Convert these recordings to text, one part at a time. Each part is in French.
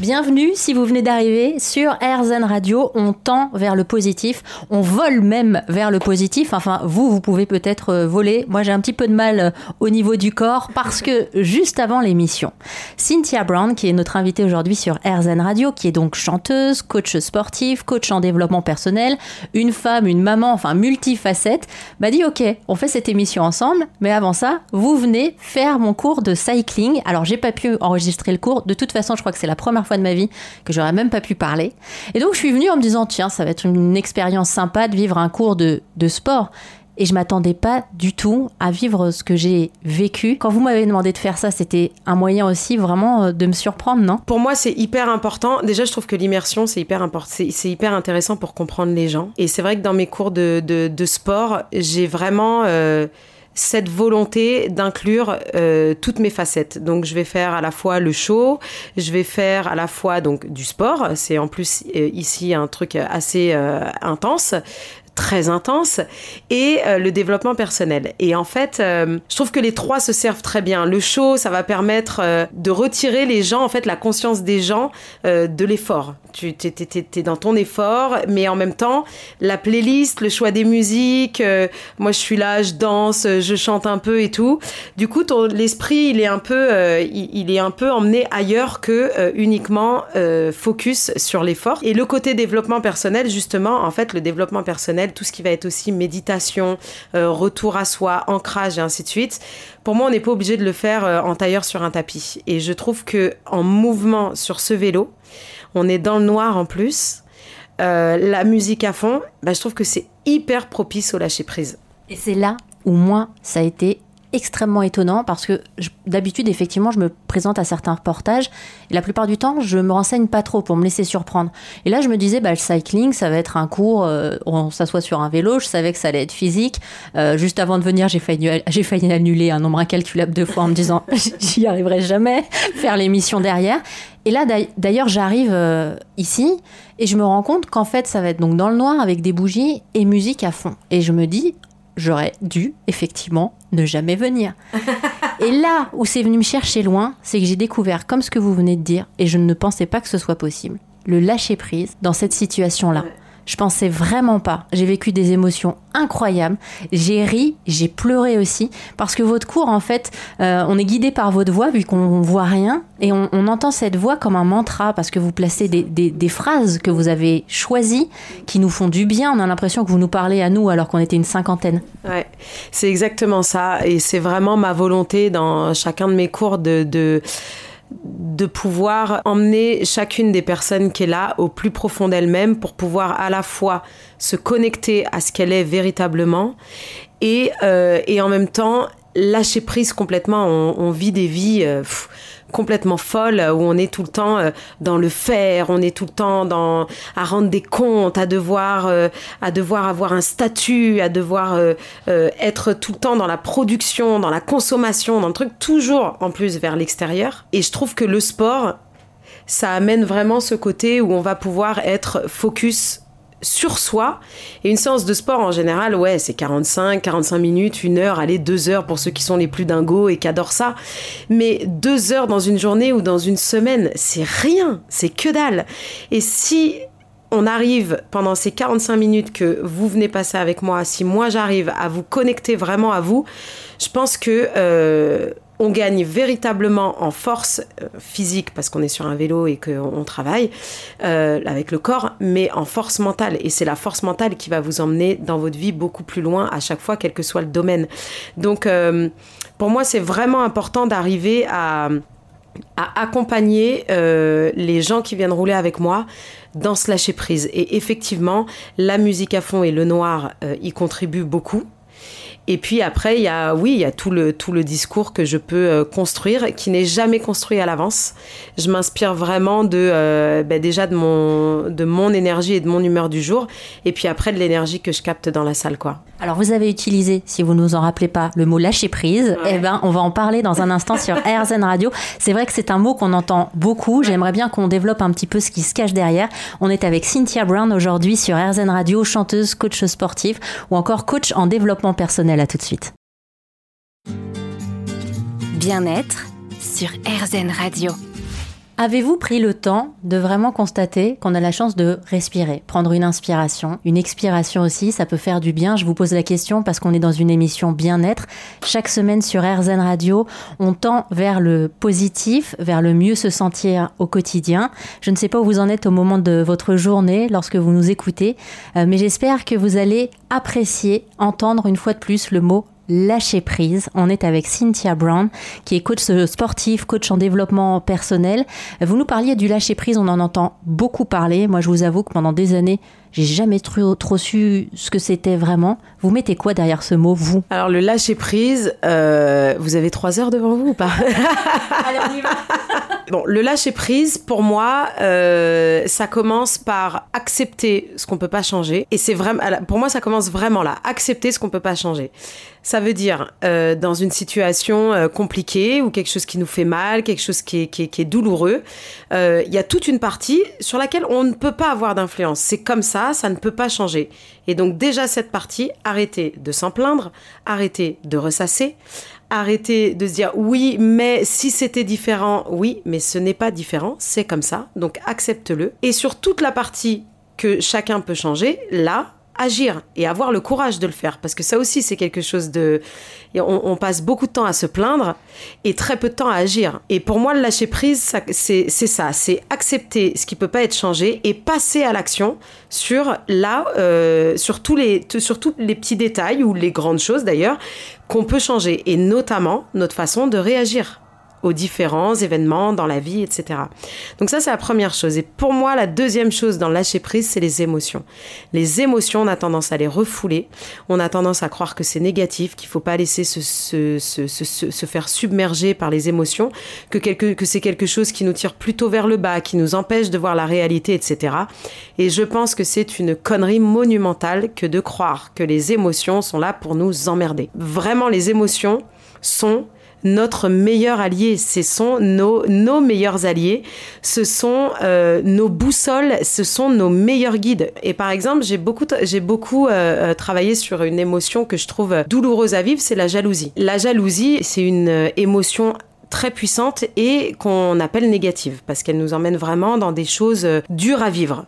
Bienvenue si vous venez d'arriver sur RZN Radio. On tend vers le positif, on vole même vers le positif. Enfin, vous, vous pouvez peut-être euh, voler. Moi, j'ai un petit peu de mal euh, au niveau du corps parce que juste avant l'émission, Cynthia Brown, qui est notre invitée aujourd'hui sur RZN Radio, qui est donc chanteuse, coach sportif, coach en développement personnel, une femme, une maman, enfin multifacette, m'a dit OK, on fait cette émission ensemble, mais avant ça, vous venez faire mon cours de cycling. Alors, j'ai pas pu enregistrer le cours. De toute façon, je crois que c'est la première fois de ma vie que j'aurais même pas pu parler. Et donc je suis venue en me disant tiens, ça va être une expérience sympa de vivre un cours de, de sport. Et je m'attendais pas du tout à vivre ce que j'ai vécu. Quand vous m'avez demandé de faire ça, c'était un moyen aussi vraiment euh, de me surprendre, non? Pour moi, c'est hyper important. Déjà, je trouve que l'immersion, c'est hyper important. C'est hyper intéressant pour comprendre les gens. Et c'est vrai que dans mes cours de, de, de sport, j'ai vraiment... Euh, cette volonté d'inclure euh, toutes mes facettes. Donc je vais faire à la fois le show, je vais faire à la fois donc du sport, c'est en plus euh, ici un truc assez euh, intense très intense et euh, le développement personnel. Et en fait, euh, je trouve que les trois se servent très bien. Le show, ça va permettre euh, de retirer les gens, en fait, la conscience des gens de l'effort. Tu es, dans ton effort, mais en même temps, la playlist, le choix des musiques, moi je suis là, je danse, je chante un peu et tout. Du coup, l'esprit, il est un peu, il, est un peu emmené ailleurs que uniquement focus sur l'effort. Et le côté développement personnel, justement, en fait, le développement personnel tout ce qui va être aussi méditation, euh, retour à soi, ancrage et ainsi de suite. Pour moi, on n'est pas obligé de le faire euh, en tailleur sur un tapis. Et je trouve que en mouvement sur ce vélo, on est dans le noir en plus. Euh, la musique à fond, bah, je trouve que c'est hyper propice au lâcher prise. Et c'est là où moi, ça a été extrêmement étonnant parce que d'habitude, effectivement, je me présente à certains reportages et la plupart du temps, je me renseigne pas trop pour me laisser surprendre. Et là, je me disais, bah, le cycling, ça va être un cours, euh, on s'assoit sur un vélo, je savais que ça allait être physique. Euh, juste avant de venir, j'ai failli, failli annuler un nombre incalculable de fois en me disant, j'y arriverai jamais, faire l'émission derrière. Et là, d'ailleurs, j'arrive euh, ici et je me rends compte qu'en fait, ça va être donc dans le noir avec des bougies et musique à fond. Et je me dis, j'aurais dû effectivement ne jamais venir. et là où c'est venu me chercher loin, c'est que j'ai découvert, comme ce que vous venez de dire, et je ne pensais pas que ce soit possible, le lâcher prise dans cette situation-là. Je pensais vraiment pas. J'ai vécu des émotions incroyables. J'ai ri, j'ai pleuré aussi. Parce que votre cours, en fait, euh, on est guidé par votre voix vu qu'on voit rien. Et on, entend cette voix comme un mantra parce que vous placez des, phrases que vous avez choisies qui nous font du bien. On a l'impression que vous nous parlez à nous alors qu'on était une cinquantaine. Ouais, c'est exactement ça. Et c'est vraiment ma volonté dans chacun de mes cours de de pouvoir emmener chacune des personnes qui est là au plus profond d'elle-même pour pouvoir à la fois se connecter à ce qu'elle est véritablement et, euh, et en même temps lâcher prise complètement. On, vit des vies... Euh, complètement folle où on est tout le temps euh, dans le faire, on est tout le temps dans à rendre des comptes, à devoir euh, à devoir avoir un statut, à devoir euh, être tout le temps dans la production, dans la consommation, dans le truc toujours en plus vers l'extérieur. Et je trouve que le sport ça amène vraiment ce côté où on va pouvoir être focus sur soi. Et une séance de sport en général, ouais, c'est 45, 45 minutes, une heure, allez, deux heures pour ceux qui sont les plus dingos et qui adorent ça. Mais deux heures dans une journée ou dans une semaine, c'est rien, c'est que dalle. Et si on arrive pendant ces 45 minutes que vous venez passer avec moi, si moi j'arrive à vous connecter vraiment à vous, je pense que euh, on gagne véritablement en force euh, physique parce qu'on est sur un vélo et qu'on travaille euh, avec le corps, mais en force mentale. Et c'est la force mentale qui va vous emmener dans votre vie beaucoup plus loin à chaque fois, quel que soit le domaine. Donc, euh, pour moi, c'est vraiment important d'arriver à, accompagner les gens qui viennent rouler avec moi dans ce lâcher prise. Et effectivement, la musique à fond et le noir y contribuent beaucoup. Et puis après, il y a, oui, il y a tout le, tout le discours que je peux euh, construire, qui n'est jamais construit à l'avance. Je m'inspire vraiment de, euh, ben déjà de mon, de mon énergie et de mon humeur du jour, et puis après de l'énergie que je capte dans la salle, quoi. Alors vous avez utilisé, si vous nous en rappelez pas, le mot lâcher prise. Eh ben, on va en parler dans un instant sur RZN Radio. C'est vrai que c'est un mot qu'on entend beaucoup. J'aimerais bien qu'on développe un petit peu ce qui se cache derrière. On est avec Cynthia Brown aujourd'hui sur RZN Radio, chanteuse, coach sportive ou encore coach en développement personnel à tout de suite. Bien-être sur RZN Radio. Avez-vous pris le temps de vraiment constater qu'on a la chance de respirer, prendre une inspiration, une expiration aussi, ça peut faire du bien. Je vous pose la question parce qu'on est dans une émission bien-être. Chaque semaine sur RZN Radio, on tend vers le positif, vers le mieux se sentir au quotidien. Je ne sais pas où vous en êtes au moment de votre journée lorsque vous nous écoutez, euh, mais j'espère que vous allez apprécier, entendre une fois de plus le mot lâcher prise. On est avec Cynthia Brown, qui est coach sportif, coach en développement personnel. Vous nous parliez du lâcher prise, on en entend beaucoup parler. Moi, je vous avoue que pendant des années, j'ai jamais trop, trop su ce que c'était vraiment. Vous mettez quoi derrière ce mot, vous? Alors, le lâcher prise, euh, vous avez trois heures devant vous ou pas? Allez, on y va Bon, le lâcher prise, pour moi, euh, ça commence par accepter ce qu'on peut pas changer. Et c'est vraiment, pour moi, ça commence vraiment là, accepter ce qu'on peut pas changer. Ça veut dire euh, dans une situation euh, compliquée ou quelque chose qui nous fait mal, quelque chose qui est, qui est, qui est douloureux, il y a toute une partie sur laquelle on ne peut pas avoir d'influence. C'est comme ça, ça ne peut pas changer. Et donc déjà cette partie, arrêtez de s'en plaindre, arrêtez de ressasser, arrêtez de se dire oui, mais si c'était différent, oui, mais ce n'est pas différent, c'est comme ça, donc accepte-le. Et sur toute la partie que chacun peut changer, là, agir et avoir le courage de le faire parce que ça aussi c'est quelque chose de on, on, passe beaucoup de temps à se plaindre et très peu de temps à agir. Et pour moi le lâcher prise c'est ça. C'est accepter ce qui peut pas être changé et passer à l'action sur là euh, sur sur tous les petits détails ou les grandes choses d'ailleurs qu'on peut changer. Et notamment notre façon de réagir aux différents événements dans la vie, etc. Donc ça, c'est la première chose. Et pour moi, la deuxième chose dans lâcher prise, c'est les émotions. Les émotions, on a tendance à les refouler. On a tendance à croire que c'est négatif, qu'il faut pas laisser se, se, se, se, faire submerger par les émotions, que, quelque, que c'est quelque chose qui nous tire plutôt vers le bas, qui nous empêche de voir la réalité, etc. Et je pense que c'est une connerie monumentale que de croire que les émotions sont là pour nous emmerder. Vraiment, les émotions sont notre meilleur allié. Ce sont nos, meilleurs alliés. Ce sont euh, nos boussoles. Ce sont nos meilleurs guides. Et par exemple, j'ai beaucoup, j'ai beaucoup euh, euh, travaillé sur une émotion que je trouve douloureuse à vivre, c'est la jalousie. La jalousie, c'est une émotion très puissante et qu'on appelle négative parce qu'elle nous emmène vraiment dans des choses dures à vivre.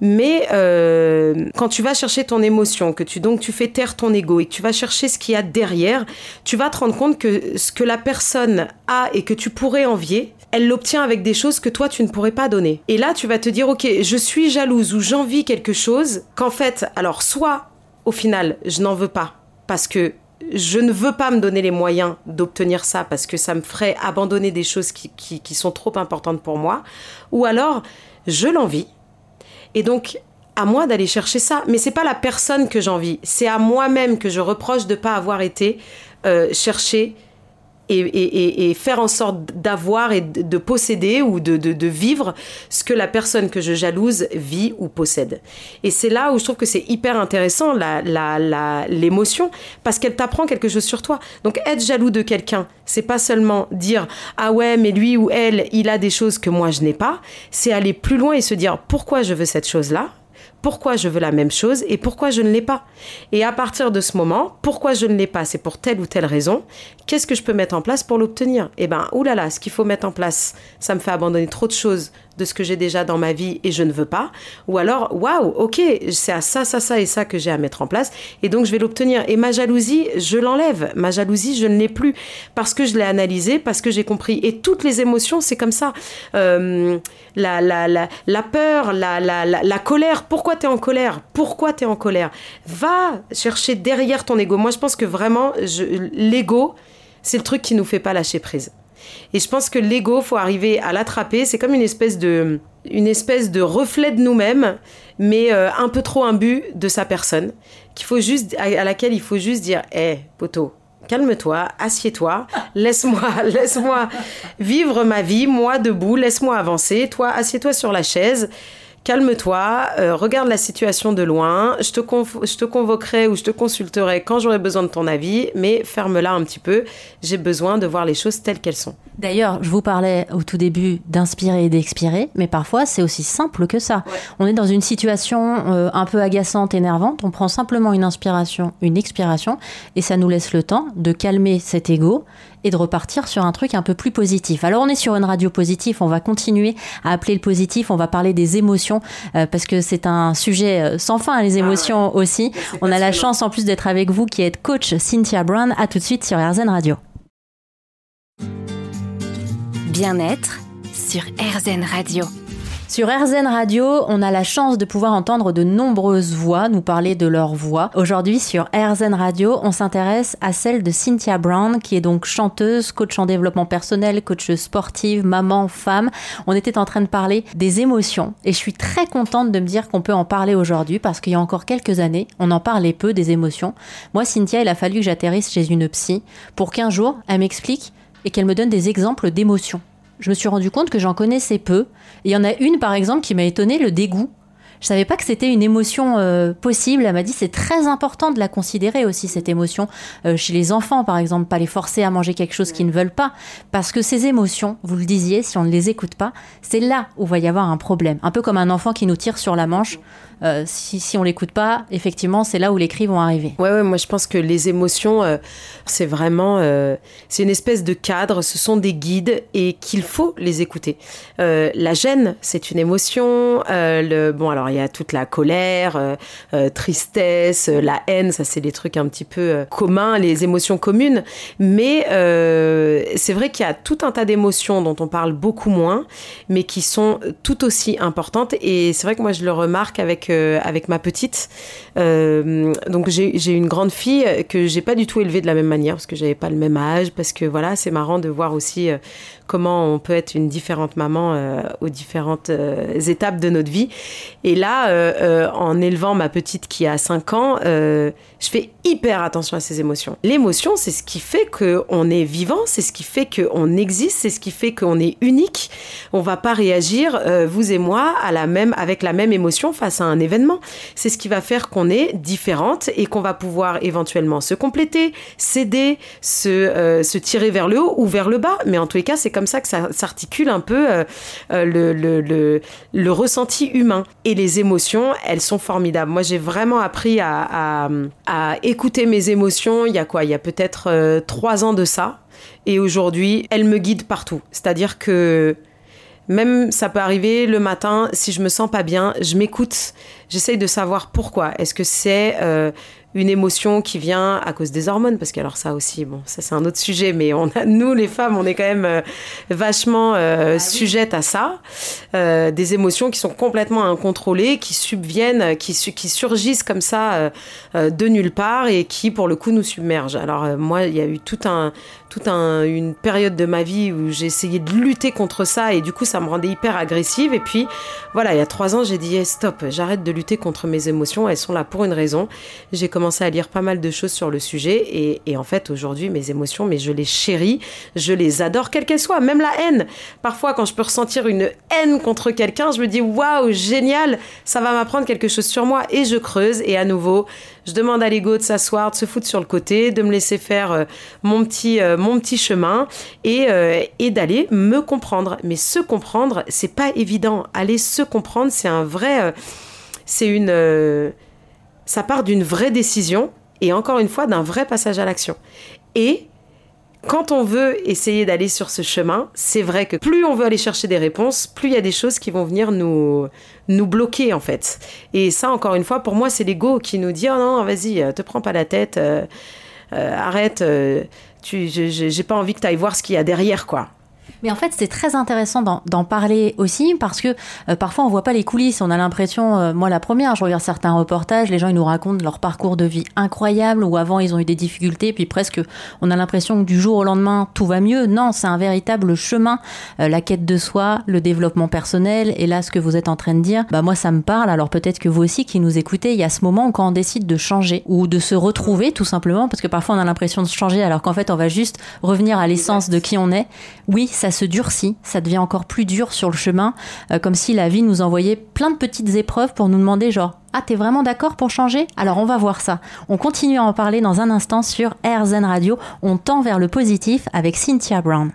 Mais euh, quand tu vas chercher ton émotion, que tu donc tu fais taire ton ego et que tu vas chercher ce qu'il y a derrière, tu vas te rendre compte que ce que la personne a et que tu pourrais envier, elle l'obtient avec des choses que toi tu ne pourrais pas donner. Et là, tu vas te dire, ok, je suis jalouse ou j'envie quelque chose qu'en fait, alors soit au final, je n'en veux pas parce que je ne veux pas me donner les moyens d'obtenir ça parce que ça me ferait abandonner des choses qui, qui, sont trop importantes pour moi, ou alors je l'envie. Et donc, à moi d'aller chercher ça. Mais c'est pas la personne que j'envie, c'est à moi-même que je reproche de ne pas avoir été euh, chercher et, faire en sorte d'avoir et de, posséder ou de, vivre ce que la personne que je jalouse vit ou possède. Et c'est là où je trouve que c'est hyper intéressant, l'émotion, la, parce qu'elle t'apprend quelque chose sur toi. Donc être jaloux de quelqu'un, c'est pas seulement dire ah ouais, mais lui ou elle, il a des choses que moi je n'ai pas, c'est aller plus loin et se dire pourquoi je veux cette chose-là? Pourquoi je veux la même chose et pourquoi je ne l'ai pas. Et à partir de ce moment, pourquoi je ne l'ai pas, c'est pour telle ou telle raison. Qu'est-ce que je peux mettre en place pour l'obtenir? Eh ben, oulala, ce qu'il faut mettre en place, ça me fait abandonner trop de choses de ce que j'ai déjà dans ma vie et je ne veux pas. Ou alors, waouh, ok, c'est à ça, ça, ça et ça que j'ai à mettre en place et donc je vais l'obtenir. Et ma jalousie, je l'enlève. Ma jalousie, je ne l'ai plus parce que je l'ai analysée, parce que j'ai compris. Et toutes les émotions, c'est comme ça. Euh, la, la, la, la, peur, la, la, colère. Pourquoi tu es en colère? Pourquoi tu es en colère? Va chercher derrière ton ego. Moi, je pense que vraiment, l'ego, c'est le truc qui nous fait pas lâcher prise. Et je pense que l'ego, faut arriver à l'attraper. C'est comme une espèce de, une espèce de reflet de nous-mêmes, mais euh, un peu trop imbu de sa personne, qu'il faut juste, à, laquelle il faut juste dire, hé, hey, poteau, calme-toi, assieds-toi, laisse-moi, laisse-moi vivre ma vie, moi debout, laisse-moi avancer, toi, assieds-toi sur la chaise calme-toi, euh, regarde la situation de loin, je te, je te convoquerai ou je te consulterai quand j'aurai besoin de ton avis, mais ferme-la un petit peu, j'ai besoin de voir les choses telles qu'elles sont. D'ailleurs, je vous parlais au tout début d'inspirer et d'expirer, mais parfois c'est aussi simple que ça. On est dans une situation euh, un peu agaçante, énervante, on prend simplement une inspiration, une expiration, et ça nous laisse le temps de calmer cet ego et de repartir sur un truc un peu plus positif. Alors on est sur une radio positive, on va continuer à appeler le positif, on va parler des émotions euh, parce que c'est un sujet euh, sans fin, les ah émotions aussi. On a la chance en plus d'être avec vous qui êtes coach Cynthia Brown. À tout de suite sur RZN Radio. Bien-être sur RZN Radio. Sur RZN Radio, on a la chance de pouvoir entendre de nombreuses voix nous parler de leur voix. Aujourd'hui, sur RZN Radio, on s'intéresse à celle de Cynthia Brown, qui est donc chanteuse, coach en développement personnel, coach sportive, maman, femme. On était en train de parler des émotions et je suis très contente de me dire qu'on peut en parler aujourd'hui parce qu'il y a encore quelques années, on en parlait peu des émotions. Moi, Cynthia, il a fallu que j'atterrisse chez une psy pour qu'un jour, elle m'explique et qu'elle me donne des exemples d'émotions je me suis rendu compte que j'en connaissais peu. Il y en a une, par exemple, qui m'a étonné, le dégoût. Je savais pas que c'était une émotion euh, possible. Elle m'a dit c'est très important de la considérer aussi cette émotion euh, chez les enfants par exemple, pas les forcer à manger quelque chose qu'ils ne veulent pas, parce que ces émotions, vous le disiez, si on ne les écoute pas, c'est là où va y avoir un problème. Un peu comme un enfant qui nous tire sur la manche. Euh, si, si on l'écoute pas, effectivement, c'est là où les cris vont arriver. Ouais, ouais, moi je pense que les émotions, c'est vraiment, c'est une espèce de cadre, ce sont des guides et qu'il faut les écouter. la gêne, c'est une émotion. le, bon, alors il y a toute la colère, euh, euh, tristesse, euh, la haine, ça c'est des trucs un petit peu communs, les émotions communes. Mais c'est vrai qu'il y a tout un tas d'émotions dont on parle beaucoup moins, mais qui sont tout aussi importantes. Et c'est vrai que moi je le remarque avec, avec ma petite. donc j'ai une grande fille que j'ai pas du tout élevée de la même manière parce que j'avais pas le même âge, parce que voilà, c'est marrant de voir aussi comment on peut être une différente maman euh, aux différentes euh, étapes de notre vie. Et là, euh, en élevant ma petite qui a 5 ans, je fais hyper attention à ses émotions. L'émotion, c'est ce qui fait qu'on est vivant, c'est ce qui fait qu'on existe, c'est ce qui fait qu'on est unique. On va pas réagir, vous et moi, à la même, avec la même émotion face à un événement. C'est ce qui va faire qu'on est différente et qu'on va pouvoir éventuellement se compléter, s'aider, se, se tirer vers le haut ou vers le bas. Mais en tous les cas, c'est comme ça que ça s'articule un peu euh, euh, le, le, le, ressenti humain. Et les émotions, elles sont formidables. Moi, j'ai vraiment appris à, à, écouter mes émotions il y a quoi? Il y a peut-être euh, trois ans de ça. Et aujourd'hui, elles me guident partout. C'est-à-dire que même ça peut arriver le matin, si je me sens pas bien, je m'écoute, j'essaye de savoir pourquoi. Est-ce que c'est une émotion qui vient à cause des hormones, parce que alors ça aussi, bon, ça c'est un autre sujet, mais on a, nous les femmes, on est quand même euh, vachement euh, ah sujettes à ça, euh, des émotions qui sont complètement incontrôlées, qui subviennent, qui, qui surgissent comme ça de nulle part et qui pour le coup nous submergent. Alors moi, il y a eu tout un, toute un, une période de ma vie où j'ai essayé de lutter contre ça et du coup ça me rendait hyper agressive. Et puis voilà, il y a trois ans, j'ai dit stop, j'arrête de lutter contre mes émotions, elles sont là pour une raison. J'ai à lire pas mal de choses sur le sujet et, et en fait aujourd'hui mes émotions, mais je les chéris, je les adore, quelles qu'elles soient, même la haine. Parfois quand je peux ressentir une haine contre quelqu'un, je me dis waouh, génial, ça va m'apprendre quelque chose sur moi et je creuse et à nouveau je demande à l'ego de s'asseoir, de se foutre sur le côté, de me laisser faire euh, mon, petit, euh, mon petit chemin et, euh, et d'aller me comprendre. Mais se comprendre, c'est pas évident. Aller se comprendre, c'est un vrai. c'est une. Ça part d'une vraie décision et encore une fois d'un vrai passage à l'action. Et quand on veut essayer d'aller sur ce chemin, c'est vrai que plus on veut aller chercher des réponses, plus il y a des choses qui vont venir nous, nous bloquer en fait. Et ça, encore une fois, pour moi, c'est l'ego qui nous dit oh non, vas-y, euh, te prends pas la tête, euh, euh, arrête, tu, j'ai pas envie que tu ailles voir ce qu'il y a derrière quoi. Mais en fait, c'est très intéressant d'en parler aussi parce que euh, parfois on voit pas les coulisses. On a l'impression, euh, moi la première, je regarde certains reportages, les gens ils nous racontent leur parcours de vie incroyable où avant ils ont eu des difficultés, puis presque on a l'impression que du jour au lendemain tout va mieux. Non, c'est un véritable chemin, euh, la quête de soi, le développement personnel. Et là, ce que vous êtes en train de dire, bah moi ça me parle. Alors peut-être que vous aussi qui nous écoutez, il y a ce moment où quand on décide de changer ou de se retrouver tout simplement, parce que parfois on a l'impression de changer alors qu'en fait on va juste revenir à l'essence de qui on est. Oui, ça se durcit, ça devient encore plus dur sur le chemin, euh, comme si la vie nous envoyait plein de petites épreuves pour nous demander genre ah t'es vraiment d'accord pour changer? Alors on va voir ça. On continue à en parler dans un instant sur RZN Radio. On tend vers le positif avec Cynthia Brown.